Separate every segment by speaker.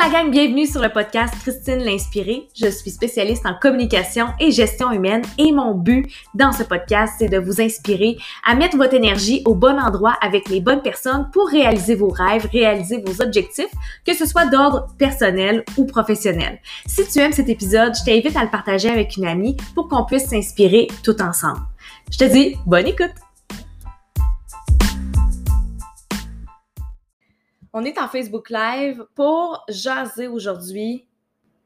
Speaker 1: la gang, bienvenue sur le podcast Christine l'Inspirée. Je suis spécialiste en communication et gestion humaine et mon but dans ce podcast, c'est de vous inspirer à mettre votre énergie au bon endroit avec les bonnes personnes pour réaliser vos rêves, réaliser vos objectifs, que ce soit d'ordre personnel ou professionnel. Si tu aimes cet épisode, je t'invite à le partager avec une amie pour qu'on puisse s'inspirer tout ensemble. Je te dis bonne écoute! On est en Facebook Live pour jaser aujourd'hui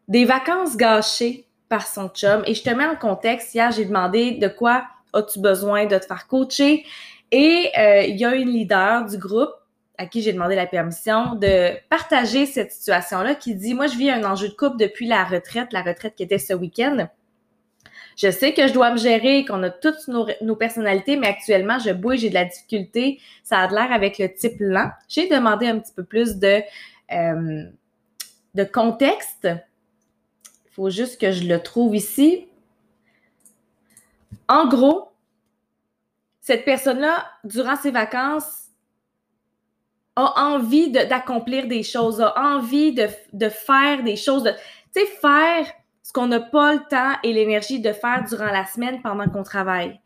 Speaker 1: des vacances gâchées par son chum. Et je te mets en contexte. Hier, j'ai demandé de quoi as-tu besoin de te faire coacher. Et euh, il y a une leader du groupe à qui j'ai demandé la permission de partager cette situation-là qui dit, moi, je vis un enjeu de couple depuis la retraite, la retraite qui était ce week-end. Je sais que je dois me gérer, qu'on a toutes nos, personnalités, mais actuellement, je bouge, j'ai de la difficulté. Ça a de l'air avec le type lent. J'ai demandé un petit peu plus de, euh, de contexte. Il faut juste que je le trouve ici. En gros, cette personne-là, durant ses vacances, a envie d'accomplir des choses, a envie de, de faire des choses, de, tu sais, faire ce qu'on n'a pas le temps et l'énergie de faire durant la semaine pendant qu'on travaille.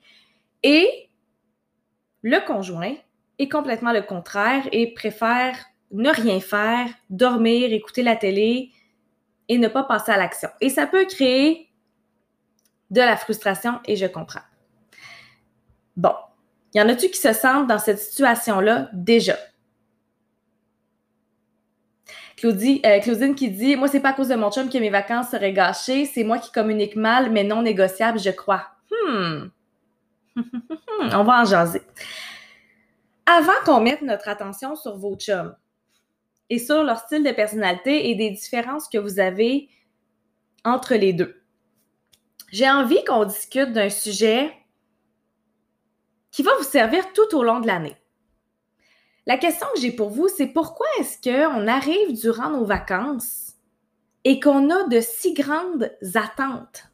Speaker 1: Et le conjoint est complètement le contraire et préfère ne rien faire, dormir, écouter la télé et ne pas passer à l'action. Et ça peut créer de la frustration et je comprends. Bon, y en a-tu qui se sentent dans cette situation-là déjà? Claudie, euh, Claudine qui dit Moi, c'est pas à cause de mon chum que mes vacances seraient gâchées, c'est moi qui communique mal, mais non négociable, je crois. Hmm. On va en jaser. Avant qu'on mette notre attention sur vos chums et sur leur style de personnalité et des différences que vous avez entre les deux, j'ai envie qu'on discute d'un sujet qui va vous servir tout au long de l'année. La question que j'ai pour vous, c'est pourquoi est-ce qu'on arrive durant nos vacances et qu'on a de si grandes attentes?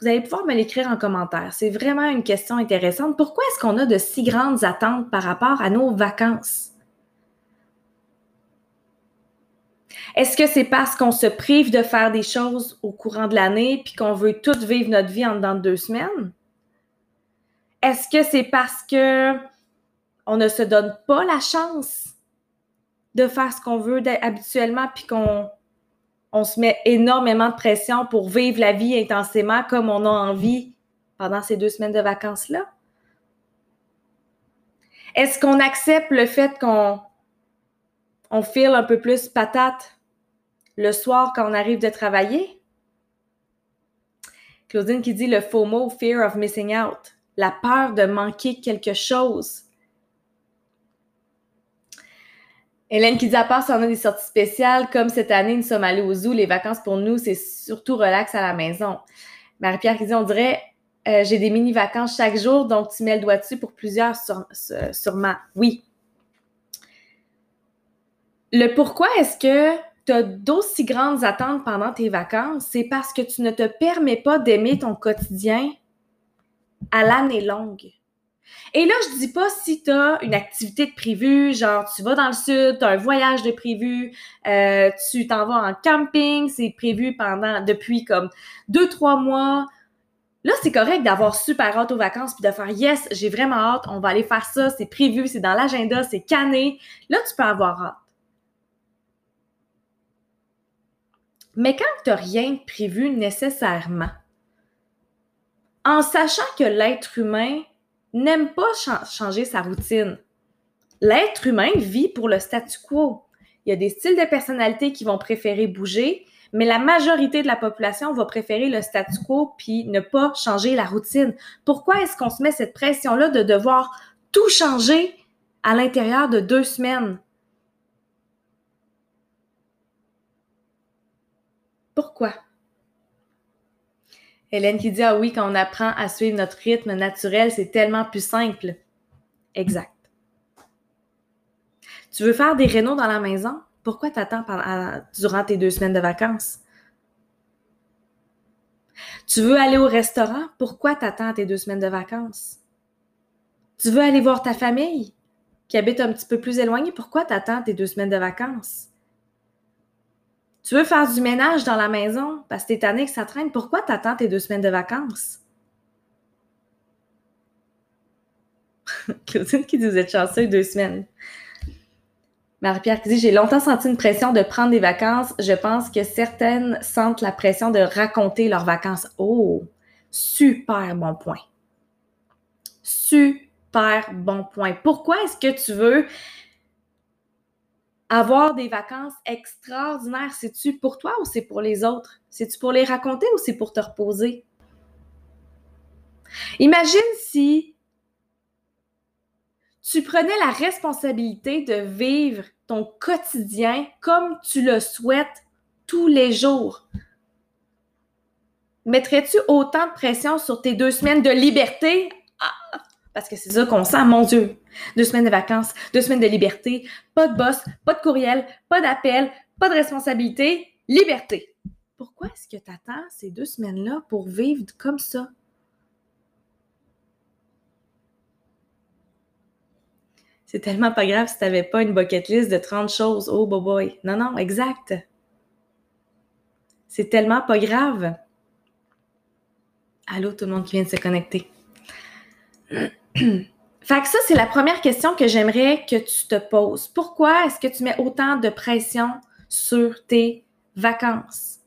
Speaker 1: Vous allez pouvoir me l'écrire en commentaire. C'est vraiment une question intéressante. Pourquoi est-ce qu'on a de si grandes attentes par rapport à nos vacances? Est-ce que c'est parce qu'on se prive de faire des choses au courant de l'année puis qu'on veut tout vivre notre vie en dedans de deux semaines? Est-ce que c'est parce que on ne se donne pas la chance de faire ce qu'on veut habituellement, puis qu'on on se met énormément de pression pour vivre la vie intensément comme on a envie pendant ces deux semaines de vacances-là? Est-ce qu'on accepte le fait qu'on on file un peu plus patate le soir quand on arrive de travailler? Claudine qui dit le FOMO, Fear of Missing Out, la peur de manquer quelque chose. Hélène qui dit à part si on a des sorties spéciales, comme cette année, nous sommes allés au zoo, les vacances pour nous, c'est surtout relax à la maison. Marie-Pierre qui dit on dirait euh, j'ai des mini-vacances chaque jour, donc tu mets le doigt dessus pour plusieurs sur, sûrement. Oui. Le pourquoi est-ce que tu as d'aussi grandes attentes pendant tes vacances, c'est parce que tu ne te permets pas d'aimer ton quotidien à l'année longue. Et là, je dis pas si tu as une activité de prévue, genre tu vas dans le sud, tu as un voyage de prévu, euh, tu t'en vas en camping, c'est prévu depuis comme deux, trois mois. Là, c'est correct d'avoir super hâte aux vacances puis de faire yes, j'ai vraiment hâte, on va aller faire ça, c'est prévu, c'est dans l'agenda, c'est canné. Là, tu peux avoir hâte. Mais quand tu n'as rien prévu nécessairement, en sachant que l'être humain n'aime pas changer sa routine. L'être humain vit pour le statu quo. Il y a des styles de personnalité qui vont préférer bouger, mais la majorité de la population va préférer le statu quo puis ne pas changer la routine. Pourquoi est-ce qu'on se met cette pression-là de devoir tout changer à l'intérieur de deux semaines? Pourquoi? Hélène qui dit Ah oui, quand on apprend à suivre notre rythme naturel, c'est tellement plus simple. Exact. Tu veux faire des rénaux dans la maison? Pourquoi t'attends durant tes deux semaines de vacances? Tu veux aller au restaurant? Pourquoi t'attends tes deux semaines de vacances? Tu veux aller voir ta famille qui habite un petit peu plus éloigné? Pourquoi t'attends tes deux semaines de vacances? Tu veux faire du ménage dans la maison parce que t'es tanné que ça traîne. Pourquoi t'attends tes deux semaines de vacances? Claudine qui dit Vous êtes chanceux deux semaines. Marie-Pierre qui dit J'ai longtemps senti une pression de prendre des vacances. Je pense que certaines sentent la pression de raconter leurs vacances. Oh, super bon point. Super bon point. Pourquoi est-ce que tu veux avoir des vacances extraordinaires? C'est-tu pour toi ou c'est pour les autres? C'est-tu pour les raconter ou c'est pour te reposer? Imagine si tu prenais la responsabilité de vivre ton quotidien comme tu le souhaites tous les jours. Mettrais-tu autant de pression sur tes deux semaines de liberté? Ah, parce que c'est ça qu'on sent, mon Dieu. Deux semaines de vacances, deux semaines de liberté, pas de boss, pas de courriel, pas d'appel, pas de responsabilité, liberté. Pourquoi est-ce que tu attends ces deux semaines-là pour vivre comme ça? C'est tellement pas grave si tu n'avais pas une bucket list de 30 choses. Oh, boy, boy. Non, non, exact. C'est tellement pas grave. Allô, tout le monde qui vient de se connecter. fait ça, c'est la première question que j'aimerais que tu te poses. Pourquoi est-ce que tu mets autant de pression sur tes vacances?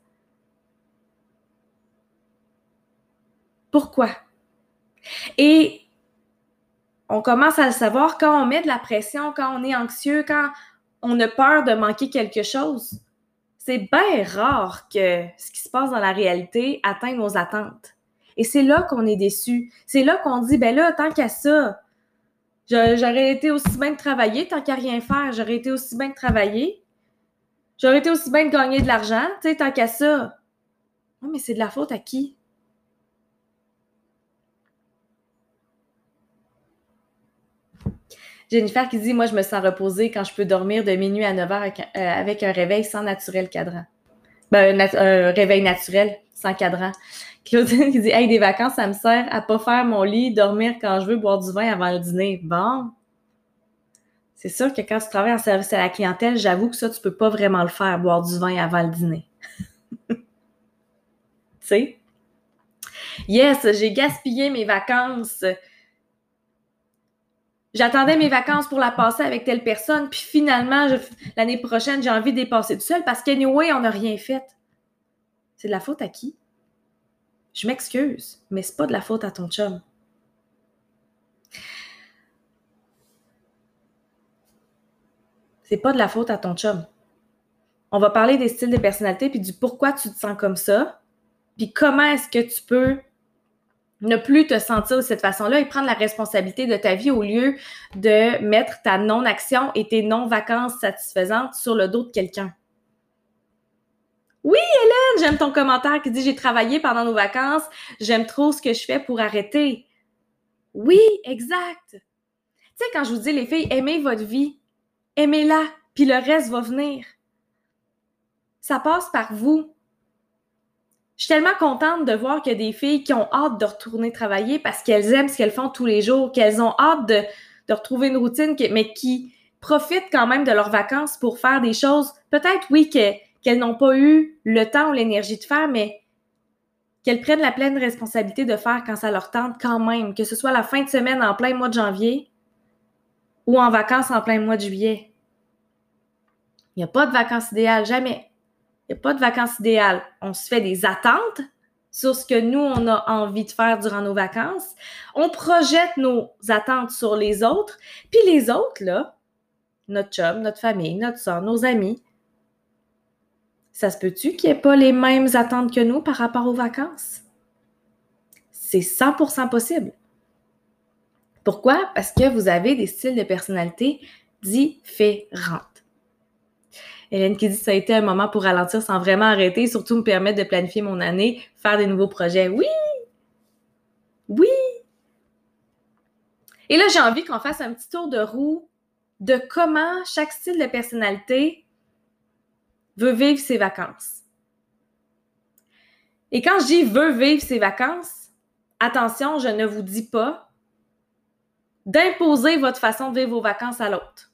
Speaker 1: Pourquoi? Et on commence à le savoir quand on met de la pression, quand on est anxieux, quand on a peur de manquer quelque chose. C'est bien rare que ce qui se passe dans la réalité atteigne nos attentes. Et c'est là qu'on est déçu. C'est là qu'on dit, ben là, tant qu'à ça, j'aurais été aussi bien de travailler, tant qu'à rien faire, j'aurais été aussi bien de travailler. J'aurais été aussi bien de gagner de l'argent, tu sais, tant qu'à ça. Non, mais c'est de la faute à qui? Jennifer qui dit Moi, je me sens reposée quand je peux dormir de minuit à 9 h euh, avec, un réveil sans naturel cadran. Ben, un, réveil naturel sans cadran. Claudine qui dit Hey, des vacances, ça me sert à pas faire mon lit, dormir quand je veux, boire du vin avant le dîner. Bon. C'est sûr que quand tu travailles en service à la clientèle, j'avoue que ça, tu peux pas vraiment le faire, boire du vin avant le dîner. tu sais? Yes, j'ai gaspillé mes vacances j'attendais mes vacances pour la passer avec telle personne, puis finalement, l'année prochaine, j'ai envie de les passer tout seul parce qu'anyway, on n'a rien fait. C'est de la faute à qui? Je m'excuse, mais c'est pas de la faute à ton chum. C'est pas de la faute à ton chum. On va parler des styles de personnalité puis du pourquoi tu te sens comme ça, puis comment est-ce que tu peux ne plus te sentir de cette façon-là et prendre la responsabilité de ta vie au lieu de mettre ta non-action et tes non-vacances satisfaisantes sur le dos de quelqu'un. Oui, Hélène, j'aime ton commentaire qui dit j'ai travaillé pendant nos vacances, j'aime trop ce que je fais pour arrêter. Oui, exact. Tu sais, quand je vous dis les filles, aimez votre vie, aimez-la, puis le reste va venir. Ça passe par vous. Je suis tellement contente de voir qu'il y a des filles qui ont hâte de retourner travailler parce qu'elles aiment ce qu'elles font tous les jours, qu'elles ont hâte de, retrouver une routine, mais qui profitent quand même de leurs vacances pour faire des choses, peut-être oui, qu'elles n'ont pas eu le temps ou l'énergie de faire, mais qu'elles prennent la pleine responsabilité de faire quand ça leur tente quand même, que ce soit la fin de semaine en plein mois de janvier ou en vacances en plein mois de juillet. Il n'y a pas de vacances idéales, jamais. Il n'y a pas de vacances idéales. On se fait des attentes sur ce que nous, on a envie de faire durant nos vacances. On projette nos attentes sur les autres. Puis les autres, là, notre chum, notre famille, notre soeur, nos amis, ça se peut-tu qu'il n'y ait pas les mêmes attentes que nous par rapport aux vacances? C'est 100% possible. Pourquoi? Parce que vous avez des styles de personnalité différents. Hélène qui dit ça a été un moment pour ralentir sans vraiment arrêter, surtout me permettre de planifier mon année, faire des nouveaux projets. Oui! Oui! Et là, j'ai envie qu'on fasse un petit tour de roue de comment chaque style de personnalité veut vivre ses vacances. Et quand je dis veut vivre ses vacances, attention, je ne vous dis pas d'imposer votre façon de vivre vos vacances à l'autre.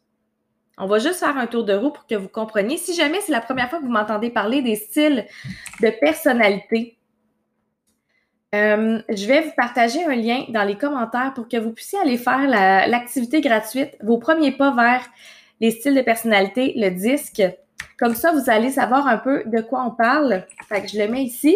Speaker 1: On va juste faire un tour de roue pour que vous compreniez. Si jamais c'est la première fois que vous m'entendez parler des styles de personnalité, euh, je vais vous partager un lien dans les commentaires pour que vous puissiez aller faire l'activité gratuite, vos premiers pas vers les styles de personnalité, le disque. Comme ça, vous allez savoir un peu de quoi on parle. Fait que je le mets ici.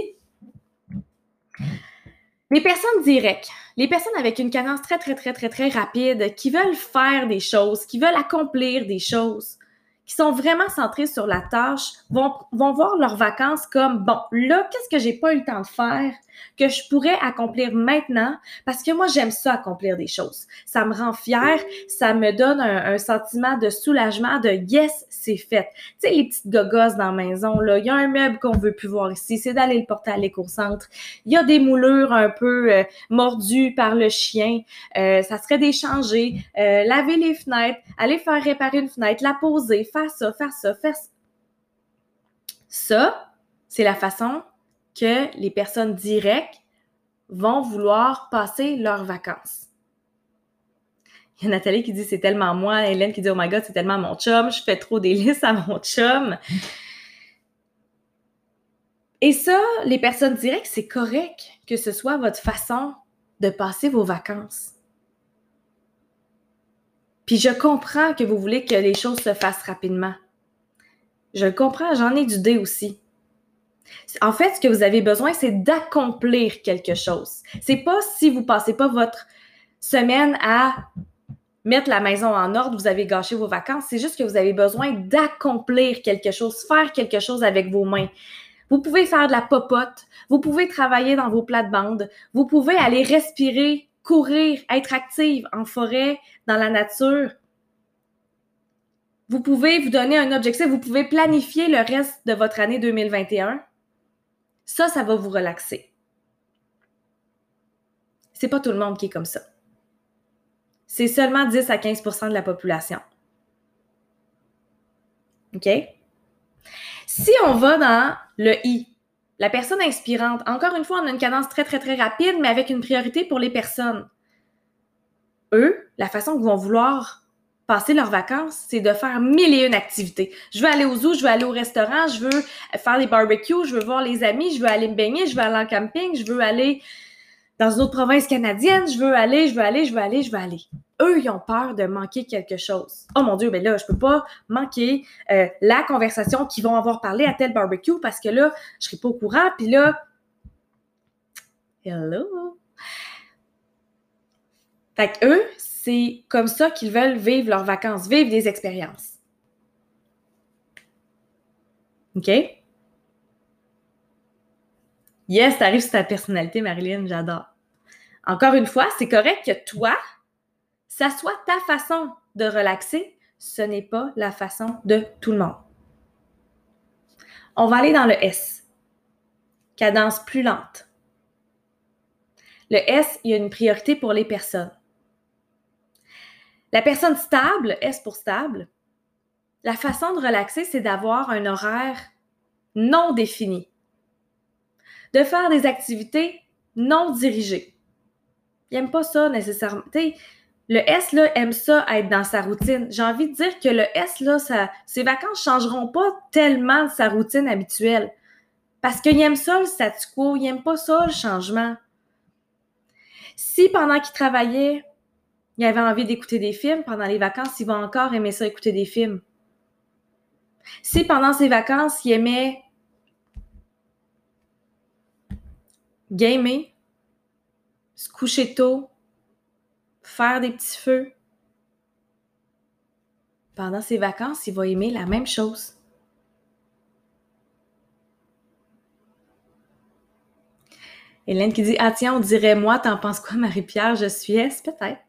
Speaker 1: Les personnes directes, les personnes avec une cadence très, très, très, très, très rapide, qui veulent faire des choses, qui veulent accomplir des choses, qui sont vraiment centrés sur la tâche, vont, vont voir leurs vacances comme, bon, là, qu'est-ce que j'ai pas eu le temps de faire? Que je pourrais accomplir maintenant parce que moi, j'aime ça accomplir des choses. Ça me rend fière, ça me donne un, sentiment de soulagement, de yes, c'est fait. Tu sais, les petites gogosses dans la maison, là, il y a un meuble qu'on veut plus voir ici, c'est d'aller le porter à l'éco-centre. Il y a des moulures un peu euh, mordues par le chien, euh, ça serait d'échanger, euh, laver les fenêtres, aller faire réparer une fenêtre, la poser, faire ça, faire ça, faire ça. Ça, c'est la façon que les personnes directes vont vouloir passer leurs vacances. Il y a Nathalie qui dit c'est tellement moi, Hélène qui dit oh my god, c'est tellement mon chum, je fais trop des à mon chum. Et ça, les personnes directes, c'est correct que ce soit votre façon de passer vos vacances. Puis je comprends que vous voulez que les choses se fassent rapidement. Je comprends, j'en ai du dé aussi. En fait, ce que vous avez besoin, c'est d'accomplir quelque chose. C'est pas si vous passez pas votre semaine à mettre la maison en ordre, vous avez gâché vos vacances. C'est juste que vous avez besoin d'accomplir quelque chose, faire quelque chose avec vos mains. Vous pouvez faire de la popote, vous pouvez travailler dans vos plates-bandes, vous pouvez aller respirer, courir, être active en forêt, dans la nature. Vous pouvez vous donner un objectif, vous pouvez planifier le reste de votre année 2021 ça, ça va vous relaxer. C'est pas tout le monde qui est comme ça. C'est seulement 10 à 15% de la population. OK? Si on va dans le I, la personne inspirante, encore une fois, on a une cadence très, très, très rapide, mais avec une priorité pour les personnes. Eux, la façon qu'ils vont vouloir passer leurs vacances, c'est de faire mille et une activités. Je veux aller au zoo, je veux aller au restaurant, je veux faire des barbecues, je veux voir les amis, je veux aller me baigner, je veux aller en camping, je veux aller dans une autre province canadienne, je veux aller, je veux aller, je veux aller, je veux aller. Eux, ils ont peur de manquer quelque chose. Oh mon Dieu, ben là, je peux pas manquer euh, la conversation qu'ils vont avoir parlé à tel barbecue parce que là, je serai pas au courant, puis là, hello. Fait que eux, c'est comme ça qu'ils veulent vivre leurs vacances, vivre des expériences. OK? Yes, t'arrives sur ta personnalité, Marilyn, j'adore. Encore une fois, c'est correct que toi, ça soit ta façon de relaxer, ce n'est pas la façon de tout le monde. On va aller dans le S. Cadence plus lente. Le S, il y a une priorité pour les personnes. La personne stable, S pour stable, la façon de relaxer, c'est d'avoir un horaire non défini, de faire des activités non dirigées. Il n'aime pas ça nécessairement. le S là, aime ça être dans sa routine. J'ai envie de dire que le S, là, ses vacances ne changeront pas tellement de sa routine habituelle. Parce qu'il aime ça le statu quo, il n'aime pas ça le changement. Si pendant qu'il travaillait, il avait envie d'écouter des films pendant les vacances, il va encore aimer ça, écouter des films. Si pendant ses vacances, il aimait gamer, se coucher tôt, faire des petits feux, pendant ses vacances, il va aimer la même chose. Hélène qui dit Ah tiens, on dirait moi, t'en penses quoi, Marie-Pierre? Je suis S, peut-être.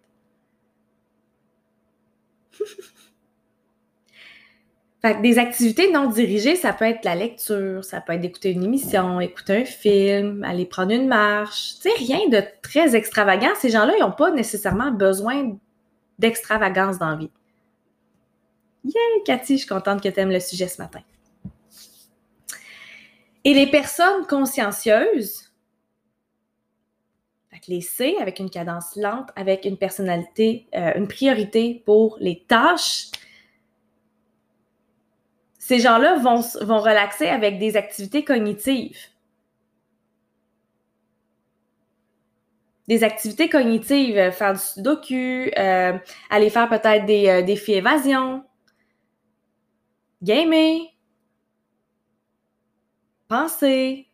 Speaker 1: des activités non dirigées, ça peut être la lecture, ça peut être d'écouter une émission, écouter un film, aller prendre une marche. Tu sais, rien de très extravagant. Ces gens-là, ils n'ont pas nécessairement besoin d'extravagance dans la. Yeah, Cathy, je suis contente que tu aimes le sujet ce matin. Et les personnes consciencieuses, les C avec une cadence lente, avec une personnalité, euh, une priorité pour les tâches, Ces gens-là vont, vont relaxer avec des activités cognitives. Des activités cognitives, euh, faire du sudoku, euh, aller faire peut-être des euh, défis évasion, gamer, penser.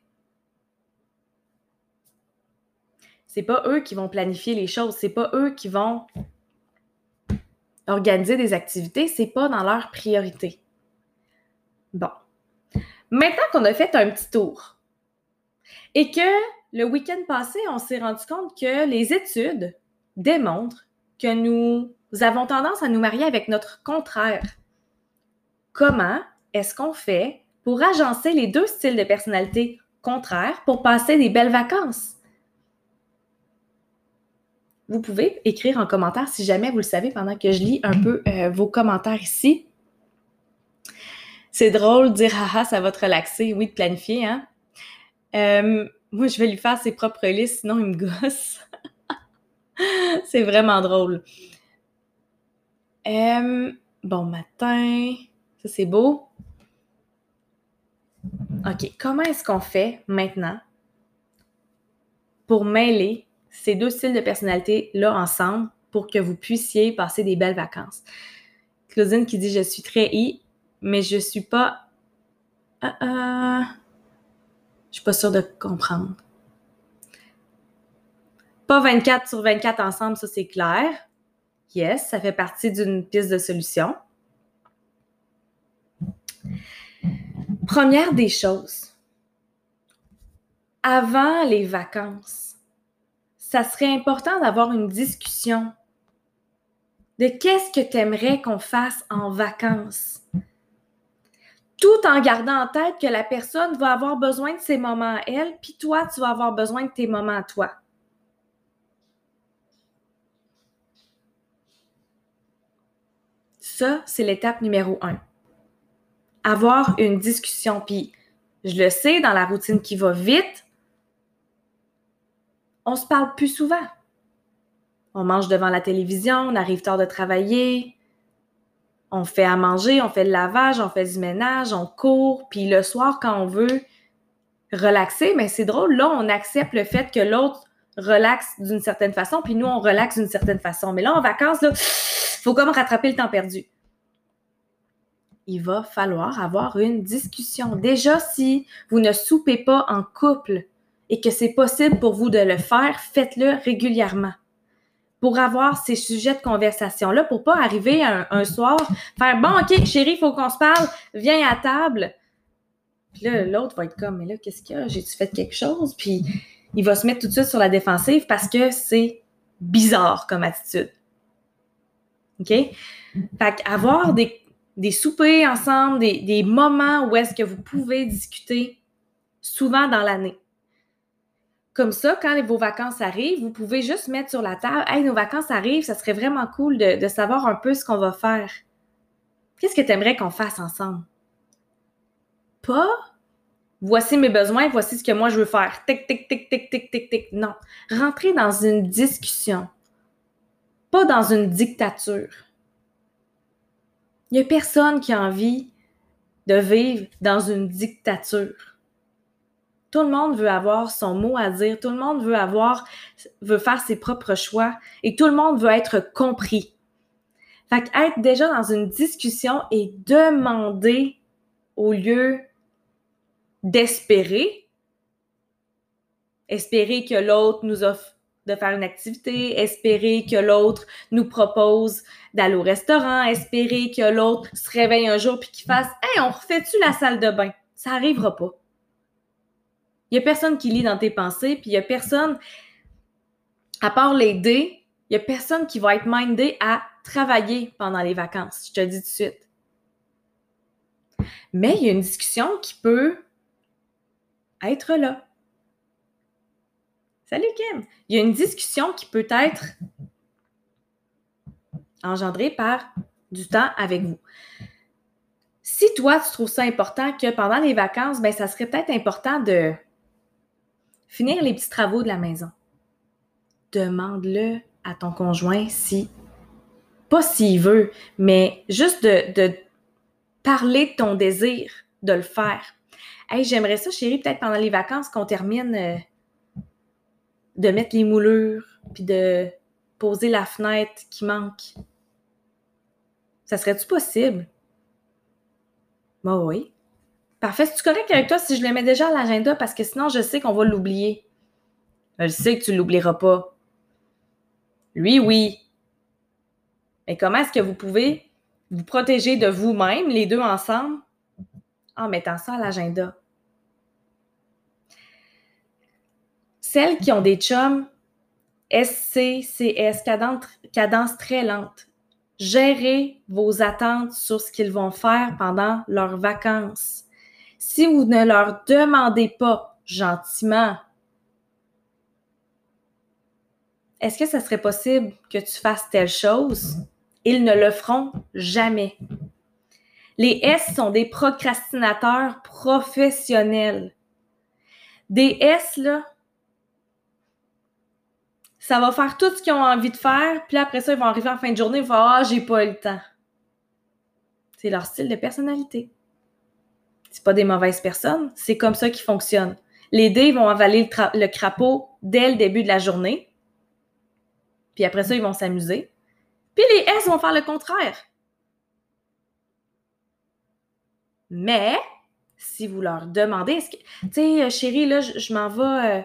Speaker 1: C'est pas eux qui vont planifier les choses, c'est pas eux qui vont organiser des activités, c'est pas dans leur priorité. Bon. Maintenant qu'on a fait un petit tour et que le week-end passé, on s'est rendu compte que les études démontrent que nous avons tendance à nous marier avec notre contraire. Comment est-ce qu'on fait pour agencer les deux styles de personnalité contraires pour passer des belles vacances? Vous pouvez écrire en commentaire si jamais vous le savez pendant que je lis un peu euh, vos commentaires ici. C'est drôle de dire haha, ça va te relaxer. Oui, de planifier, hein? Euh, moi, je vais lui faire ses propres listes, sinon il me gosse. c'est vraiment drôle. Euh, bon matin. Ça, c'est beau. OK. Comment est-ce qu'on fait maintenant pour mêler ces deux styles de personnalité-là ensemble pour que vous puissiez passer des belles vacances? Claudine qui dit Je suis très I, mais je suis pas. Euh, euh, je suis pas sûre de comprendre. Pas 24 sur 24 ensemble, ça c'est clair. Yes, ça fait partie d'une piste de solution. Première des choses, avant les vacances, ça serait important d'avoir une discussion de qu'est-ce que tu aimerais qu'on fasse en vacances tout en gardant en tête que la personne va avoir besoin de ses moments à elle, puis toi, tu vas avoir besoin de tes moments à toi. Ça, c'est l'étape numéro un. Avoir une discussion. Puis, je le sais, dans la routine qui va vite, on se parle plus souvent. On mange devant la télévision, on arrive tard de travailler, on fait à manger, on fait le lavage, on fait du ménage, on court, puis le soir, quand on veut relaxer, mais c'est drôle, là, on accepte le fait que l'autre relaxe d'une certaine façon, puis nous, on relaxe d'une certaine façon. Mais là, en vacances, là, faut comme rattraper le temps perdu. Il va falloir avoir une discussion. Déjà, si vous ne soupez pas en couple et que c'est possible pour vous de le faire, faites-le régulièrement pour avoir ces sujets de conversation-là, pour pas arriver un, soir, faire bon, OK, chérie, il faut qu'on se parle, viens à table. Puis là, l'autre va être comme, mais là, qu'est-ce qu'il y a? J'ai-tu fait quelque chose? Puis il va se mettre tout de suite sur la défensive parce que c'est bizarre comme attitude. OK? Fait qu'avoir des, des soupers ensemble, des, des moments où est-ce que vous pouvez discuter souvent dans l'année. Comme ça, quand vos vacances arrivent, vous pouvez juste mettre sur la table Hey, nos vacances arrivent, ça serait vraiment cool de, savoir un peu ce qu'on va faire. Qu'est-ce que tu aimerais qu'on fasse ensemble? Pas voici mes besoins, voici ce que moi je veux faire. Tic, tic, tic, tic, tic, tic, tic. Non. Rentrez dans une discussion, pas dans une dictature. Il n'y a personne qui a envie de vivre dans une dictature. Tout le monde veut avoir son mot à dire, tout le monde veut avoir, veut faire ses propres choix et tout le monde veut être compris. Fait être déjà dans une discussion et demander au lieu d'espérer, espérer que l'autre nous offre de faire une activité, espérer que l'autre nous propose d'aller au restaurant, espérer que l'autre se réveille un jour puis qu'il fasse Hey, on refait-tu la salle de bain? Ça arrivera pas. Il n'y a personne qui lit dans tes pensées, puis il n'y a personne, à part l'aider, il n'y a personne qui va être mindé à travailler pendant les vacances. Je te le dis tout de suite. Mais il y a une discussion qui peut être là. Salut Kim! Il y a une discussion qui peut être engendrée par du temps avec vous. Si toi, tu trouves ça important que pendant les vacances, ben, ça serait peut-être important de Finir les petits travaux de la maison. Demande-le à ton conjoint si, pas s'il veut, mais juste de, Parler de ton désir de le faire. Hey, j'aimerais ça, chérie, peut-être pendant les vacances qu'on termine euh, de mettre les moulures, puis de poser la fenêtre qui manque. Ça serait-tu possible? Bah oui. Parfait. C'est-tu correct avec toi si je le mets déjà à l'agenda? Parce que sinon, je sais qu'on va l'oublier. Je sais que tu ne l'oublieras pas. Lui, oui. Mais comment est-ce que vous pouvez vous protéger de vous-même, les deux ensemble, en mettant ça à l'agenda? Celles qui ont des chums SCCS, cadence, cadence très lente. Gérez vos attentes sur ce qu'ils vont faire pendant leurs vacances. Si vous ne leur demandez pas gentiment, est-ce que ça serait possible que tu fasses telle chose? Ils ne le feront jamais. Les S sont des procrastinateurs professionnels. Des S, là, ça va faire tout ce qu'ils ont envie de faire, puis après ça, ils vont arriver en fin de journée, ils vont dire Ah, j'ai pas eu le temps. C'est leur style de personnalité. C'est pas des mauvaises personnes, c'est comme ça qu'ils fonctionnent. Les D vont avaler le, crapaud dès le début de la journée, puis après ça, ils vont s'amuser. Puis les S vont faire le contraire. Mais, si vous leur demandez, tu sais, chérie, là, je, m'en vais. Euh,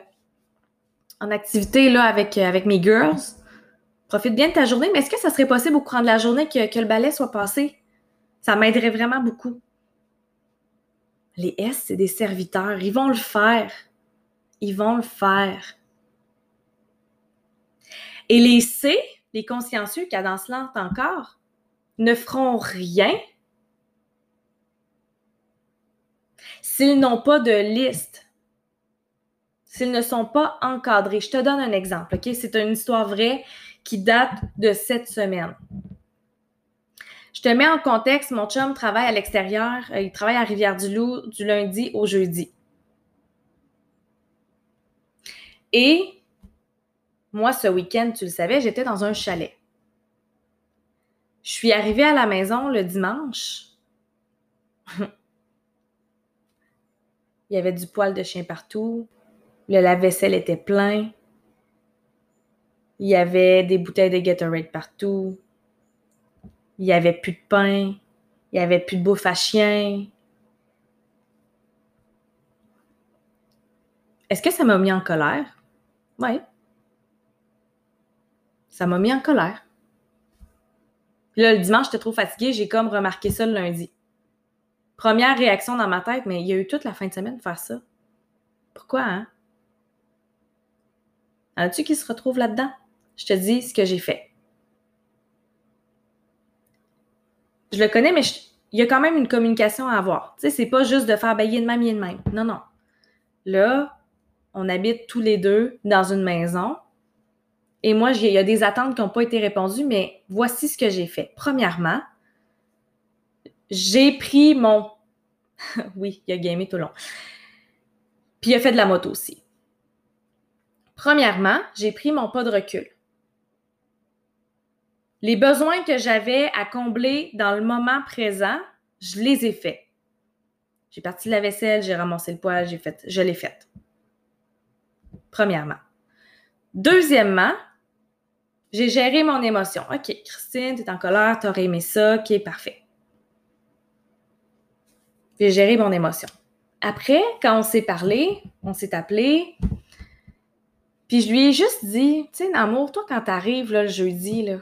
Speaker 1: en activité là, avec, euh, avec mes girls. Profite bien de ta journée, mais est-ce que ça serait possible au courant de la journée que, que le balai soit passé? Ça m'aiderait vraiment beaucoup. Les S, c'est des serviteurs. Ils vont le faire. Ils vont le faire. Et les C, les consciencieux, lente encore, ne feront rien s'ils n'ont pas de liste s'ils ne sont pas encadrés. Je te donne un exemple, OK? C'est une histoire vraie qui date de cette semaine. Je te mets en contexte, mon chum travaille à l'extérieur, euh, il travaille à Rivière-du-Loup du lundi au jeudi. Et moi, ce week-end, tu le savais, j'étais dans un chalet. Je suis arrivée à la maison le dimanche. il y avait du poil de chien partout. Le lave-vaisselle était plein. Il y avait des bouteilles de Gatorade partout. Il n'y avait plus de pain. Il n'y avait plus de bouffe à chien. Est-ce que ça m'a mis en colère? Oui. Ça m'a mis en colère. Puis là, le dimanche, j'étais trop fatiguée. J'ai comme remarqué ça le lundi. Première réaction dans ma tête, mais il y a eu toute la fin de semaine de faire ça. Pourquoi, hein? As-tu qui se retrouve là-dedans? Je te dis ce que j'ai fait. Je le connais, mais il y a quand même une communication à avoir. Tu sais, c'est pas juste de faire bailler de même, de même. Non, non. Là, on habite tous les deux dans une maison. Et moi, il y a des attentes qui n'ont pas été répondues, mais voici ce que j'ai fait. Premièrement, j'ai pris mon. oui, il a gamé tout le long. Puis il a fait de la moto aussi. Premièrement, j'ai pris mon pas de recul. Les besoins que j'avais à combler dans le moment présent, je les ai faits. J'ai parti la vaisselle, j'ai ramassé le poêle, j'ai fait, je l'ai fait. Premièrement. Deuxièmement, j'ai géré mon émotion. OK, Christine, tu es en colère, tu aurais aimé ça, OK, parfait. J'ai géré mon émotion. Après, quand on s'est parlé, on s'est appelé, puis je lui ai juste dit, tu sais, Namour, toi, quand t'arrives là, le jeudi, là,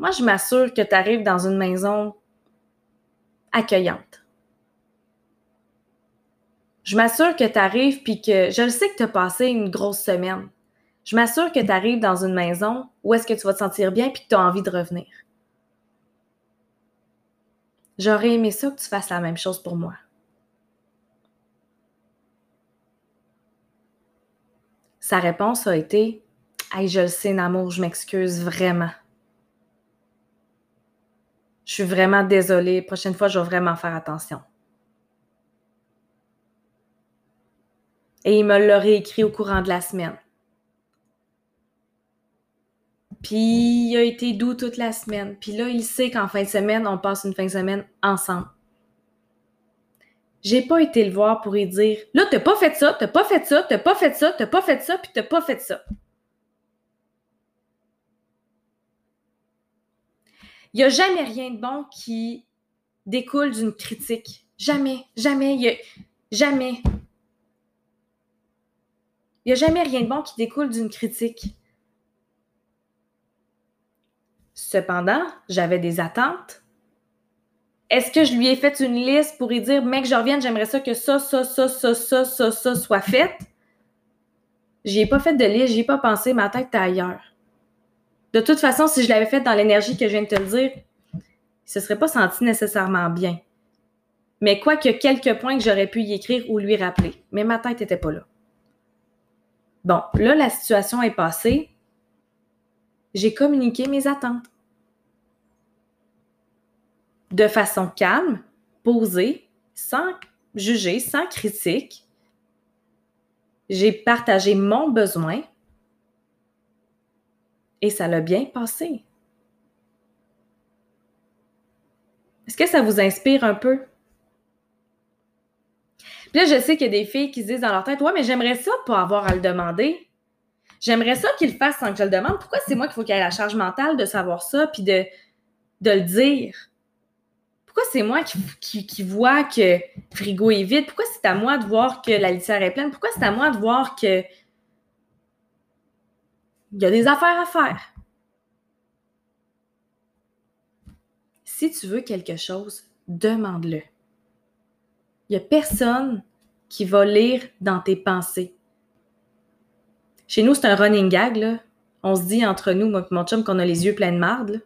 Speaker 1: moi, je m'assure que tu arrives dans une maison accueillante. Je m'assure que tu arrives puis que je le sais que tu as passé une grosse semaine. Je m'assure que tu arrives dans une maison où est-ce que tu vas te sentir bien puis que tu as envie de revenir. J'aurais aimé ça que tu fasses la même chose pour moi. Sa réponse a été Hey, je le sais, Namour, je m'excuse vraiment. Je suis vraiment désolée. Prochaine fois, je vais vraiment faire attention. Et il me l'a réécrit au courant de la semaine. Puis il a été doux toute la semaine. Puis là, il sait qu'en fin de semaine, on passe une fin de semaine ensemble. J'ai pas été le voir pour lui dire Là, t'as pas fait ça, t'as pas fait ça, t'as pas fait ça, t'as pas fait ça, puis t'as pas fait ça. Il n'y a jamais rien de bon qui découle d'une critique. Jamais, jamais, jamais. Il n'y a jamais rien de bon qui découle d'une critique. Cependant, j'avais des attentes. Est-ce que je lui ai fait une liste pour lui dire, mec, je revienne, j'aimerais ça que ça, ça, ça, ça, ça, ça, ça soit fait? J'y ai pas fait de liste, j'y ai pas pensé, ma tête était ailleurs. De toute façon, si je l'avais fait dans l'énergie que je viens de te le dire, il se serait pas senti nécessairement bien. Mais quoi que quelques points que j'aurais pu y écrire ou lui rappeler. Mais ma tête n'était pas là. Bon, là, la situation est passée. J'ai communiqué mes attentes. De façon calme, posée, sans juger, sans critique. J'ai partagé mon besoin et ça l'a bien passé. Est-ce que ça vous inspire un peu? Puis là, je sais qu'il y a des filles qui se disent dans leur tête Ouais, mais j'aimerais ça pas avoir à le demander. J'aimerais ça qu'il le fasse sans que je le demande. Pourquoi c'est moi qu'il faut qu'il ait la charge mentale de savoir ça puis de, le dire? Pourquoi c'est moi qui, qui, vois que frigo est vide? Pourquoi c'est à moi de voir que la litière est pleine? Pourquoi c'est à moi de voir que il y a des affaires à faire. Si tu veux quelque chose, demande-le. Il n'y a personne qui va lire dans tes pensées. Chez nous, c'est un running gag. On se dit entre nous, mon chum, qu'on a les yeux pleins de marde,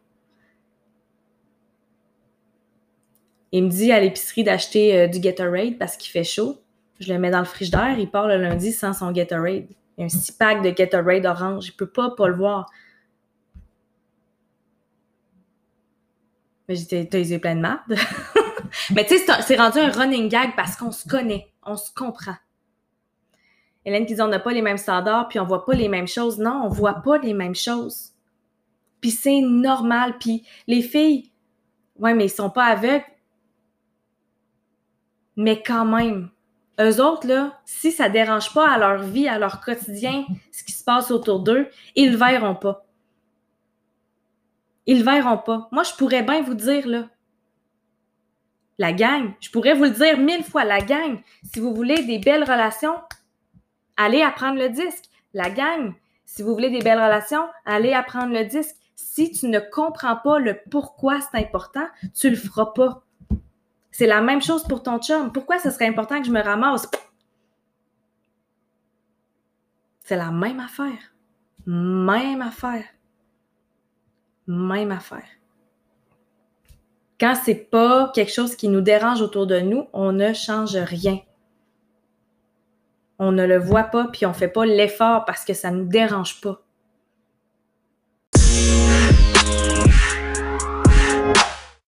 Speaker 1: Il me dit à l'épicerie d'acheter euh, du Gatorade parce qu'il fait chaud. Je le mets dans le frigidaire, il part le lundi sans son Gatorade. Y a un six pack de Gatorade orange. Il peut pas pas le voir. Mais j'étais, les yeux pleins de marde. Mais tu sais, c'est rendu un running gag parce qu'on se connaît, on se comprend. Hélène qui dit on n'a pas les mêmes standards, puis on voit pas les mêmes choses. Non, on voit pas les mêmes choses. Puis c'est normal. Puis les filles, ouais, mais ils sont pas aveugles. Mais quand même, eux autres, si ça dérange pas à leur vie, à leur quotidien, ce qui se passe autour d'eux, ils le verront pas. Ils le verront pas. Moi, je pourrais bien vous dire, là, la gang, je pourrais vous le dire mille fois, la gang, si vous voulez des belles relations, allez apprendre le disque. La gang, si vous voulez des belles relations, allez apprendre le disque. Si tu ne comprends pas le pourquoi c'est important, tu le feras pas. C'est la même chose pour ton chum. Pourquoi ce serait important que je me ramasse? C'est la même affaire. Même affaire. Même affaire. Quand c'est pas quelque chose qui nous dérange autour de nous, on ne change rien. On ne le voit pas puis on fait pas l'effort parce que ça nous dérange pas.